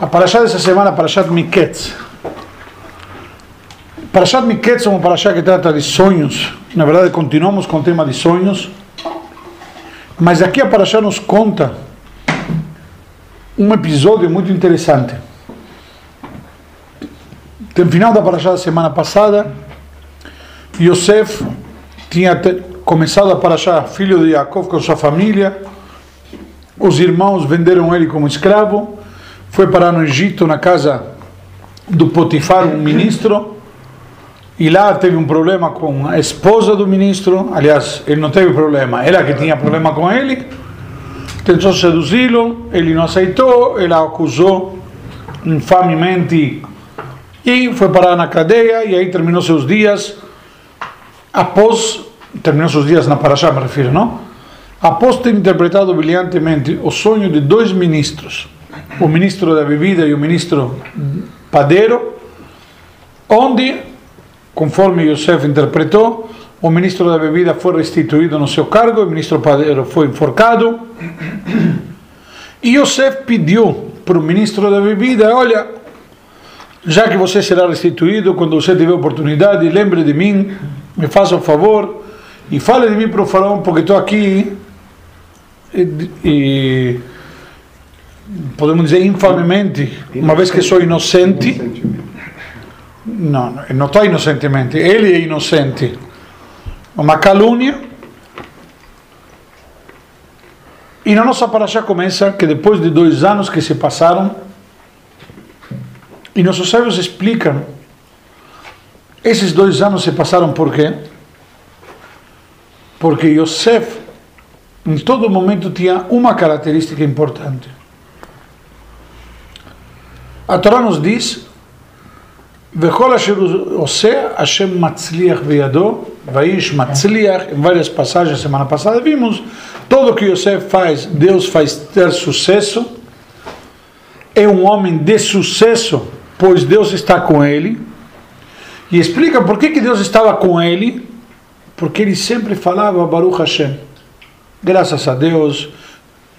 A Parashá dessa semana a Parashat Miketz. Parashat Miketz é uma Parashá que trata de sonhos. Na verdade, continuamos com o tema de sonhos. Mas aqui a Parashá nos conta um episódio muito interessante. No final da Parashá da semana passada, Yosef tinha começado a Parashá, filho de Yaakov, com sua família. Os irmãos venderam ele como escravo foi parar no Egito, na casa do Potifar, um ministro, e lá teve um problema com a esposa do ministro. Aliás, ele não teve problema, ela que tinha problema com ele. Tentou seduzi-lo, ele não aceitou, ela acusou infamemente e foi parar na cadeia. E aí terminou seus dias. Após, terminou seus dias na Paraxá, me refiro, não? Após ter interpretado brilhantemente o sonho de dois ministros o ministro da bebida e o ministro padeiro, onde, conforme Yosef interpretou, o ministro da bebida foi restituído no seu cargo, o ministro padeiro foi enforcado. E Yosef pediu para o ministro da bebida: Olha, já que você será restituído, quando você tiver oportunidade, lembre de mim, me faça um favor e fale de mim para o faraó, porque estou aqui e, e podemos dizer infamemente, uma vez que sou inocente. Não, não estou inocentemente, ele é inocente. Uma calúnia. E na nossa paraxá começa que depois de dois anos que se passaram, e nossos sábios explicam, esses dois anos se passaram por quê? Porque Yosef, em todo momento, tinha uma característica importante a Torá nos diz: Hashem matzliach vaish matzliach, em várias passagens, semana passada vimos, todo que Yosef faz, Deus faz ter sucesso, é um homem de sucesso, pois Deus está com ele, e explica por que, que Deus estava com ele, porque ele sempre falava Baruch Hashem, graças a Deus,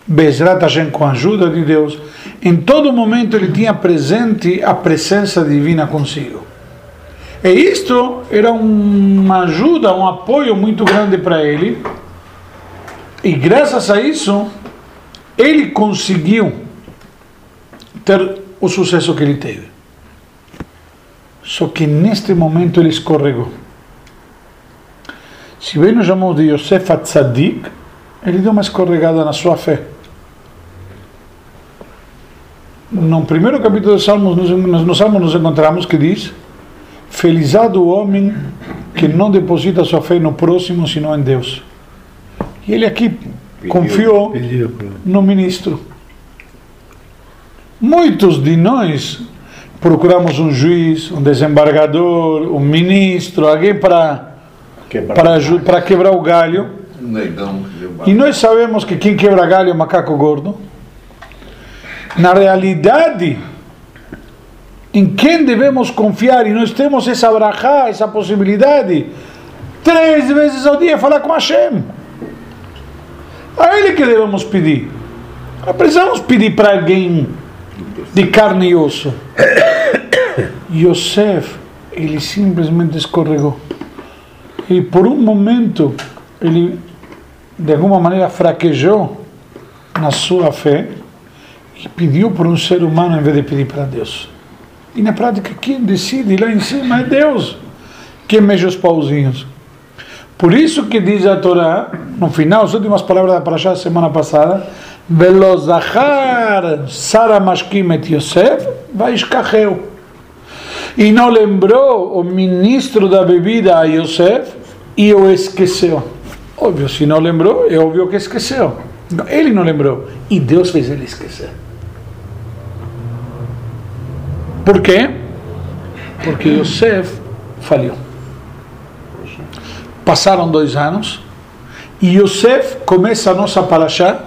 Bezrat Hashem com a ajuda de Deus, em todo momento ele tinha presente a presença divina consigo. E isto era uma ajuda, um apoio muito grande para ele. E graças a isso, ele conseguiu ter o sucesso que ele teve. Só que neste momento ele escorregou. Se bem nos chamamos de Yosef Tzadik, ele deu uma escorregada na sua fé no primeiro capítulo dos Salmos, nos, nos Salmos nos encontramos que diz: Felizado o homem que não deposita sua fé no próximo, senão em Deus. E ele aqui pediu, confiou pediu. no ministro. Muitos de nós procuramos um juiz, um desembargador, um ministro, alguém para quebrar, para, quebrar o galho. E nós sabemos que quem quebra galho é o macaco gordo. Na realidade, em quem devemos confiar, e nós temos essa brachá, essa possibilidade, três vezes ao dia falar com Hashem. A Ele que devemos pedir. Não precisamos pedir para alguém de carne e osso. Yosef, ele simplesmente escorregou. E por um momento, ele de alguma maneira fraquejou na sua fé e pediu por um ser humano em vez de pedir para Deus. E na prática, quem decide lá em cima é Deus, que mexe os pauzinhos. Por isso que diz a Torá, no final, as últimas palavras da Parashá semana passada, Velozahar Sara Mashkim et Yosef Vaishkacheu. E não lembrou o ministro da bebida a Yosef e o esqueceu. Óbvio, se não lembrou, é óbvio que esqueceu. Ele não lembrou. E Deus fez ele esquecer. Por quê? Porque Yosef falhou. Passaram dois anos e Yosef começa a nossa paraxá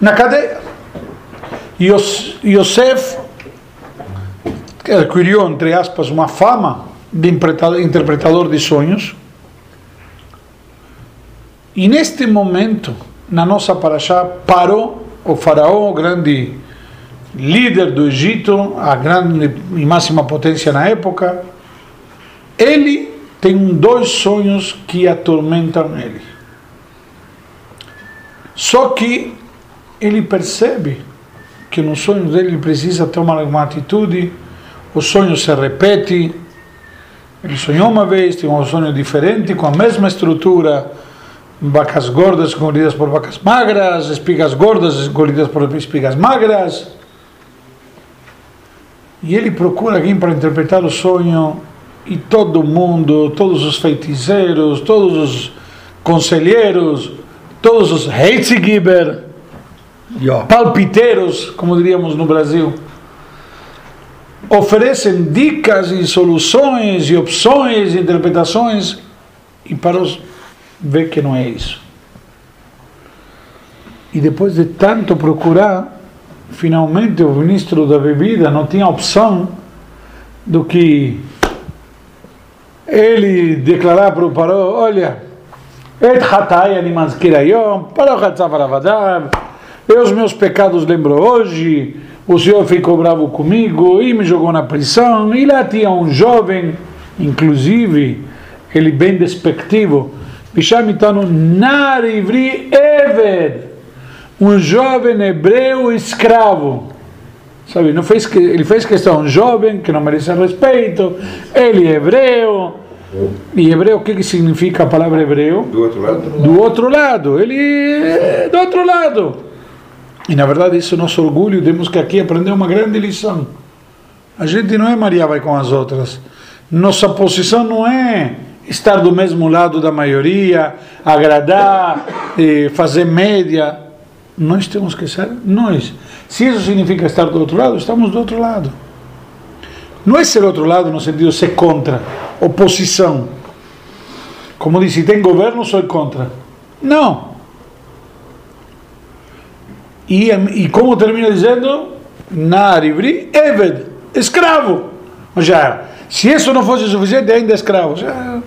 na cadeia. Yosef adquiriu, entre aspas, uma fama de interpretador de sonhos. E neste momento, na nossa paraxá, parou o faraó, o grande líder do Egito, a grande e máxima potência na época, ele tem dois sonhos que atormentam ele. Só que ele percebe que no sonho dele ele precisa tomar alguma atitude, o sonho se repete, ele sonhou uma vez, tem um sonho diferente, com a mesma estrutura, vacas gordas engolidas por vacas magras, espigas gordas engolidas por espigas magras. E ele procura alguém para interpretar o sonho, e todo mundo, todos os feiticeiros, todos os conselheiros, todos os Heitzigiber, palpiteiros, como diríamos no Brasil, oferecem dicas e soluções e opções e interpretações e para os ver que não é isso. E depois de tanto procurar, finalmente o ministro da bebida não tinha opção do que ele declarar para o Paró, olha, et hatai animazkir ayom, Paró hatzav eu os meus pecados lembro hoje, o senhor ficou bravo comigo e me jogou na prisão, e lá tinha um jovem, inclusive, ele bem despectivo, Bishamitano Nar Ivri Eved, um jovem hebreu escravo. Sabe, não fez, ele fez questão, um jovem que não merece respeito, ele é hebreu. E hebreu, o que, que significa a palavra hebreu? Do outro lado. Do outro lado, ele é do outro lado. E na verdade, isso é nosso orgulho, temos que aqui aprender uma grande lição. A gente não é Maria vai com as outras. Nossa posição não é estar do mesmo lado da maioria, agradar, eh, fazer média. Nós temos que ser nós. Se isso significa estar do outro lado, estamos do outro lado. Não é ser outro lado no sentido de ser contra, oposição. Como disse, tem governo, sou contra. Não. E, e como termina dizendo? Naribri Eved, escravo. Já, se isso não fosse suficiente, ainda escravo. Já,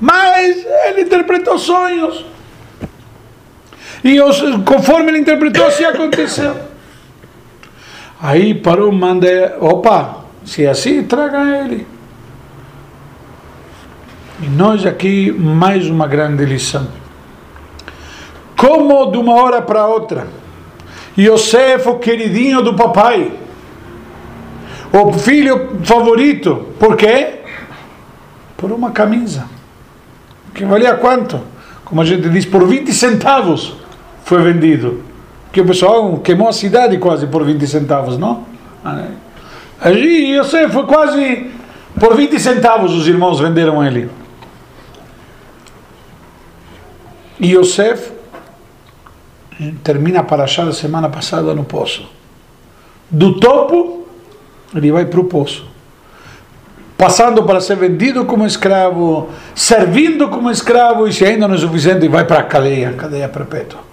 mas ele interpretou sonhos. E os, conforme ele interpretou, assim aconteceu. Aí parou, manda, opa, se é assim, traga ele. E nós aqui, mais uma grande lição. Como de uma hora para outra, Yosef, o queridinho do papai, o filho favorito, por quê? Por uma camisa que valia quanto? Como a gente diz, por 20 centavos foi vendido. Que o pessoal queimou a cidade quase por 20 centavos, não? Aí, eu sei, foi quase por 20 centavos os irmãos venderam ele. E Yosef termina para achar a semana passada no poço. Do topo, ele vai para o poço passando para ser vendido como escravo, servindo como escravo e se ainda não é suficiente, vai para a cadeia, cadeia perpétua.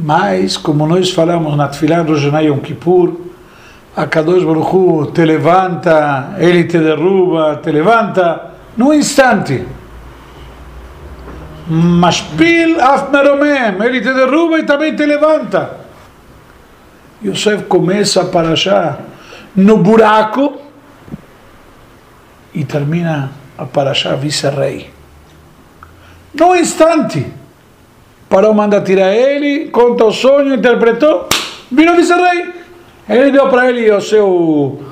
Mas, como nós falamos na Tfilah Rojanai Yom Kippur, a Kadosh Baruch Hu te levanta, ele te derruba, te levanta, num instante. Mashpil af meromem, ele te derruba e também te levanta. Yosef começa para achar no buraco e termina a Parashá vice-rei. Num instante, Parou manda tirar ele, conta o sonho, interpretou, virou vice-rei. Ele deu para ele o seu,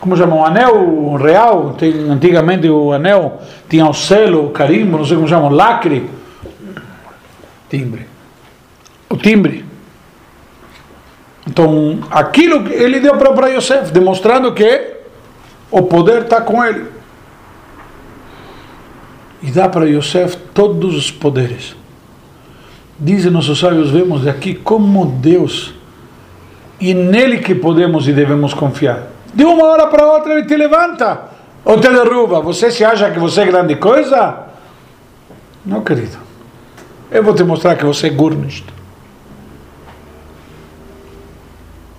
como chama, um anel real. Tem, antigamente o anel tinha o selo, o carimbo, não sei como chama, o lacre. Timbre. O timbre. Então, aquilo que ele deu para Yosef, demonstrando que o poder está com ele. E dá para Yosef todos os poderes. Dizem nossos sábios, vemos aqui como Deus, e nele que podemos e devemos confiar. De uma hora para outra ele te levanta ou te derruba. Você se acha que você é grande coisa? Não, querido. Eu vou te mostrar que você é gurnish.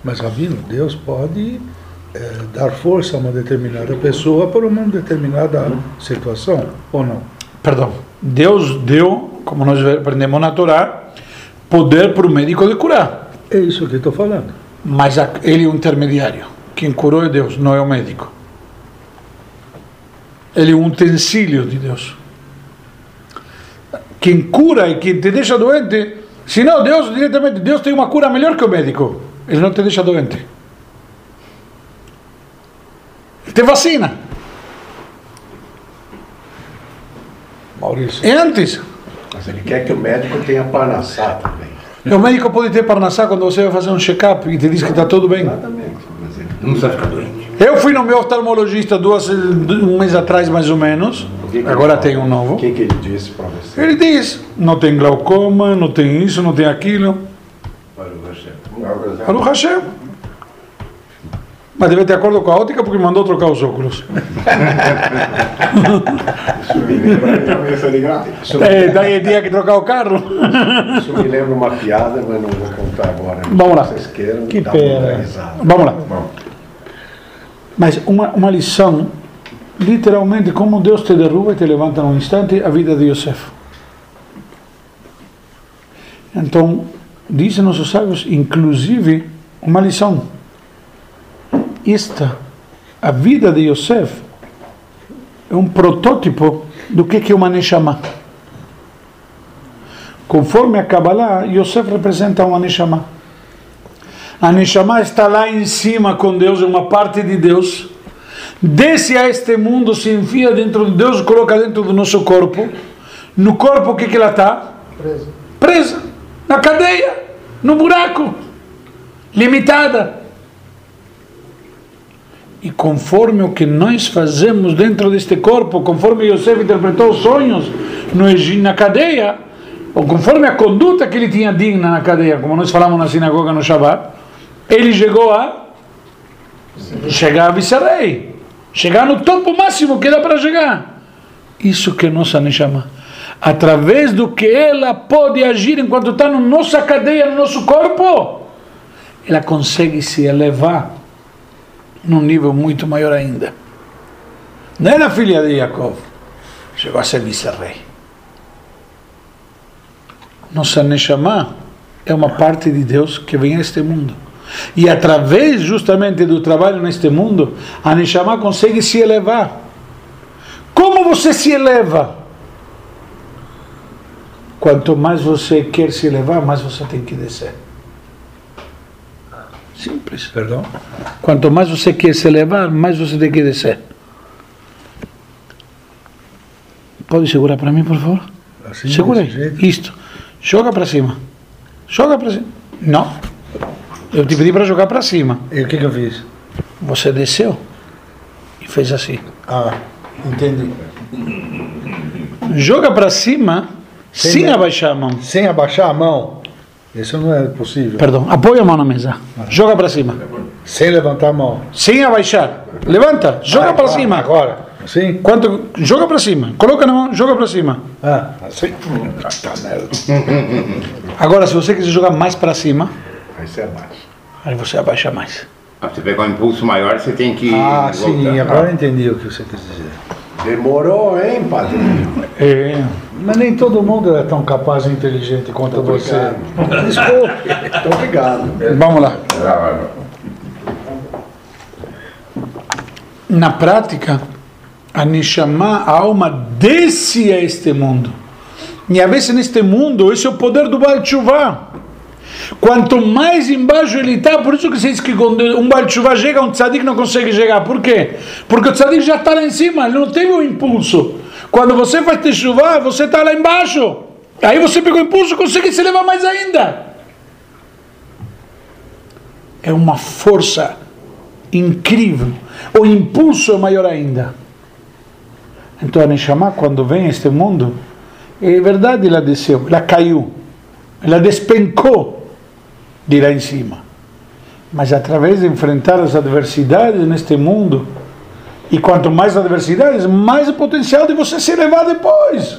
Mas, Rabino, Deus pode é, dar força a uma determinada pessoa por uma determinada situação, ou não? Perdão. Deus deu, como nós aprendemos na Torá, poder para o médico de curar. É isso que estou falando. Mas ele é o intermediário. Quem curou é Deus, não é o médico. Ele é um utensílio de Deus. Quem cura e quem te deixa doente, se não, Deus diretamente, Deus tem uma cura melhor que o médico. Ele não te deixa doente. Ele te vacina. Maurício. É antes. Mas ele quer que o médico tenha Parnassá também. O médico pode ter parnassá quando você vai fazer um check-up e te diz que está tudo bem. Exatamente. Mas ele Não precisa ficar doente. Eu fui no meu oftalmologista duas, um mês atrás, mais ou menos. O que que Agora tem um novo. O que, que ele disse para você? Ele diz: não tem glaucoma, não tem isso, não tem aquilo. Baruch Hashem. Mas deve ter acordo com a ótica porque mandou trocar os óculos. Isso me lembra, isso me- É, daí tinha que trocar o carro. isso me lembra uma piada, mas não vou contar agora. Vamos lá. Se vocês queiram, Que pena. Vamos lá. Mas uma, uma lição, literalmente, como Deus te derruba e te levanta num instante, a vida de Yosef. Então, dizem nossos sábios, inclusive, uma lição. Esta, a vida de Yosef, é um protótipo do que que é uma Neshama. Conforme a Kabbalah, Yosef representa uma Neshama. A Neshama está lá em cima com Deus, é uma parte de Deus. Desce a este mundo, se enfia dentro de Deus, coloca dentro do nosso corpo. No corpo, o que, que ela está? Presa. Presa. Na cadeia. No buraco. Limitada. E conforme o que nós fazemos dentro deste corpo, conforme Yosef interpretou os sonhos no na cadeia, ou conforme a conduta que ele tinha digna na cadeia, como nós falamos na sinagoga no Shabbat, ele chegou a chegar a vice-rei, chegar no topo máximo que dá para chegar. Isso que nossa Neshama. Através do que ela pode agir enquanto está na nossa cadeia, no nosso corpo, ela consegue se elevar num nível muito maior ainda. Não era filha de Jacob, chegou a ser vice-rei. Nossa Neshama é uma parte de Deus que vem a este mundo. E através justamente do trabalho neste mundo, a Neshama consegue se elevar. Como você se eleva? Quanto mais você quer se elevar, mais você tem que descer. Simples. Perdão? Quanto mais você quer se elevar, mais você tem que descer. Pode segurar para mim, por favor? Assim, Segura aí. Isto. Joga para cima. Joga para cima. Não. Eu te pedi para jogar para cima. E o que, que eu fiz? Você desceu e fez assim. Ah, entendi. Joga para cima sem Sem- abaixar a mão. Sem abaixar a mão. Isso não é possível. Perdão, apoia a mão na mesa. Joga para cima. Sem levantar a mão. Sem abaixar. Levanta, joga Ah, para agora, cima. Agora. Assim? Quanto, joga para cima. Coloca na mão, joga para cima. Ah, assim. Merda. Agora, se você quiser jogar mais para cima, Aí você abaixa. aí você abaixa mais. Pra você pegar um impulso maior, você tem que. Ah, sim, agora eu entendi o que você quis dizer. Demorou, hein, padrinho? É, Mas nem todo mundo é tão capaz e inteligente quanto você. Desculpe. Muito obrigado. vamos lá. Na prática, a Neshama, a alma, desce a este mundo. E a vezes neste mundo, esse é o poder do Baal Tshuva. Quanto mais embaixo ele está, por isso que se diz que quando um Tshuva chega, um tzadik não consegue chegar. Por quê? Porque o tzadik já está lá em cima, ele não teve o impulso. Quando você faz Teshuvah, você está lá embaixo. Aí você pegou o impulso e consegue se levar mais ainda. É uma força incrível. O impulso é maior ainda. Então a Neshama, quando vem a este mundo, é verdade, ela desceu, ela caiu, ela despencou de lá em cima. Mas através de enfrentar as adversidades neste mundo, e quanto mais adversidades, mais o potencial de você se elevar depois.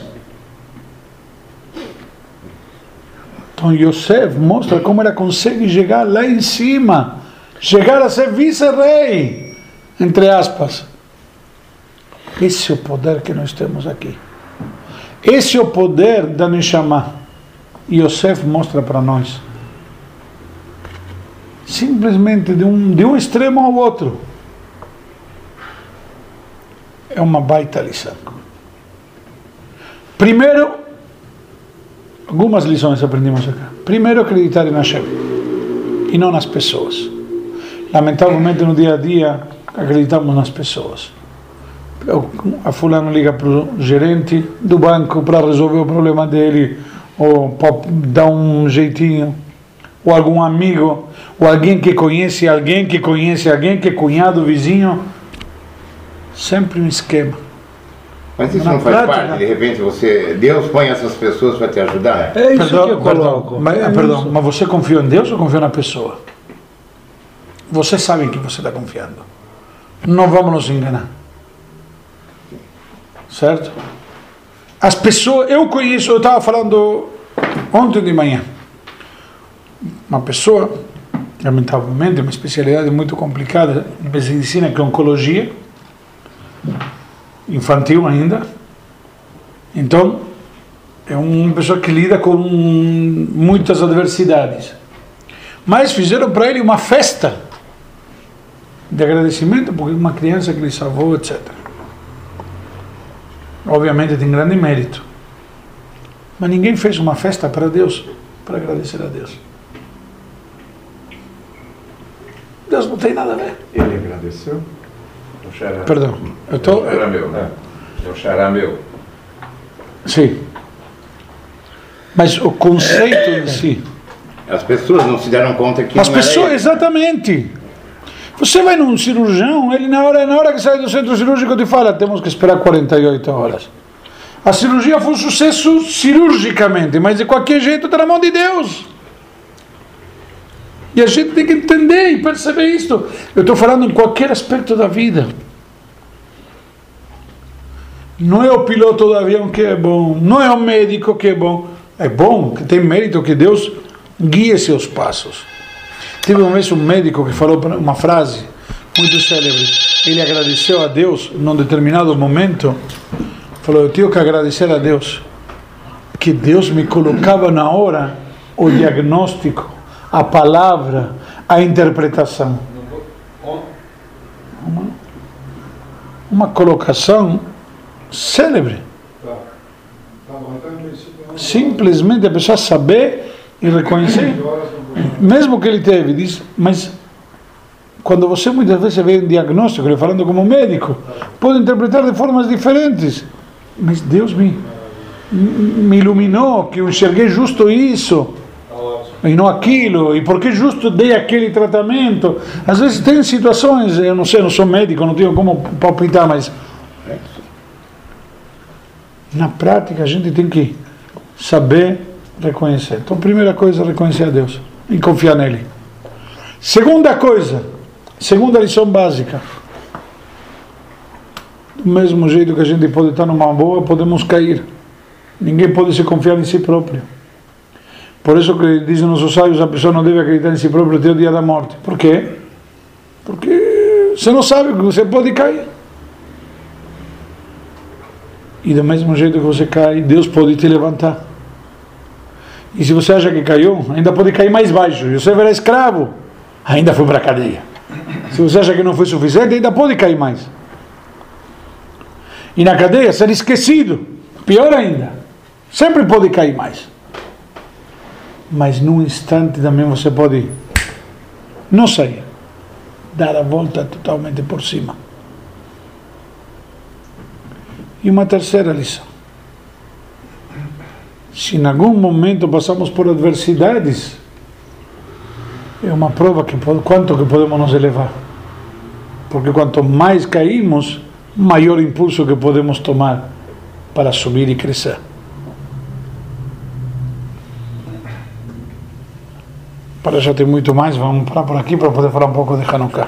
Então Yosef mostra como ela consegue chegar lá em cima, chegar a ser vice-rei, entre aspas. Esse é o poder que nós temos aqui. Esse é o poder da Neshama. Yosef mostra para nós. Simplesmente de um, de um extremo ao outro. É uma baita lição. Primeiro, algumas lições aprendemos aqui. Primeiro, acreditar em Hashem e não nas pessoas. Lamentavelmente, no dia a dia, acreditamos nas pessoas. A fulano liga para o gerente do banco para resolver o problema dele, ou dar um jeitinho, ou algum amigo, ou alguém que conhece alguém que conhece alguém que é cunhado, vizinho. Sempre um esquema. Mas isso Na não faz prática- parte, de repente você. Deus põe essas pessoas para te ajudar. É isso que eu perdão, coloco. mas, é perdão, isso. mas você confia em Deus ou confia na pessoa? Você sabe em que você está confiando. Não vamos nos enganar. Certo? As pessoas, eu conheço, eu estava falando ontem de manhã, uma pessoa, lamentavelmente, uma especialidade muito complicada em medicina que é oncologia, infantil ainda. Então, é uma pessoa que lida com muitas adversidades. Mas fizeram para ele uma festa de agradecimento porque uma criança que ele salvou, etc. Obviamente tem grande mérito. Mas ninguém fez uma festa para Deus, para agradecer a Deus. Deus não tem nada a ver. Ele agradeceu? O xará. Perdão, eu estou. Era meu, né? É o xará meu. Sim. Mas o conceito em si. As pessoas não se deram conta que As pessoas, ele. exatamente. Você vai num cirurgião, ele na hora, na hora que sai do centro cirúrgico te fala, temos que esperar 48 horas. A cirurgia foi um sucesso cirurgicamente, mas de qualquer jeito está na mão de Deus. E a gente tem que entender e perceber isto. Eu estou falando em qualquer aspecto da vida. Não é o piloto do avião que é bom, não é o médico que é bom. É bom, que tem mérito que Deus guie seus passos. Teve uma vez um médico que falou uma frase muito célebre. Ele agradeceu a Deus num determinado momento. Falou: Eu tenho que agradecer a Deus que Deus me colocava na hora o diagnóstico, a palavra, a interpretação. Uma, uma colocação célebre. Simplesmente a pessoa saber e reconhecer, mesmo que ele teve, diz, mas quando você muitas vezes vê um diagnóstico, ele falando como médico, pode interpretar de formas diferentes, mas Deus me, me iluminou, que eu enxerguei justo isso, e não aquilo, e porque justo dei aquele tratamento. Às vezes tem situações, eu não sei, não sou médico, não tenho como palpitar, mas na prática a gente tem que saber reconhecer. Então, primeira coisa, reconhecer a Deus e confiar nele. Segunda coisa, segunda lição básica. Do mesmo jeito que a gente pode estar numa boa, podemos cair. Ninguém pode se confiar em si próprio. Por isso que dizem nossos sábios, a pessoa não deve acreditar em si próprio até o dia da morte. Por quê? Porque você não sabe que você pode cair. E do mesmo jeito que você cai, Deus pode te levantar. E se você acha que caiu, ainda pode cair mais baixo. E você era escravo, ainda foi para a cadeia. Se você acha que não foi suficiente, ainda pode cair mais. E na cadeia, ser esquecido, pior ainda. Sempre pode cair mais. Mas num instante também você pode não sair, dar a volta totalmente por cima. E uma terceira lição. Se em algum momento passamos por adversidades, é uma prova que quanto que podemos nos elevar. Porque quanto mais caímos, maior impulso que podemos tomar para subir e crescer. Para já ter muito mais, vamos parar por aqui para poder falar um pouco de Hanukkah.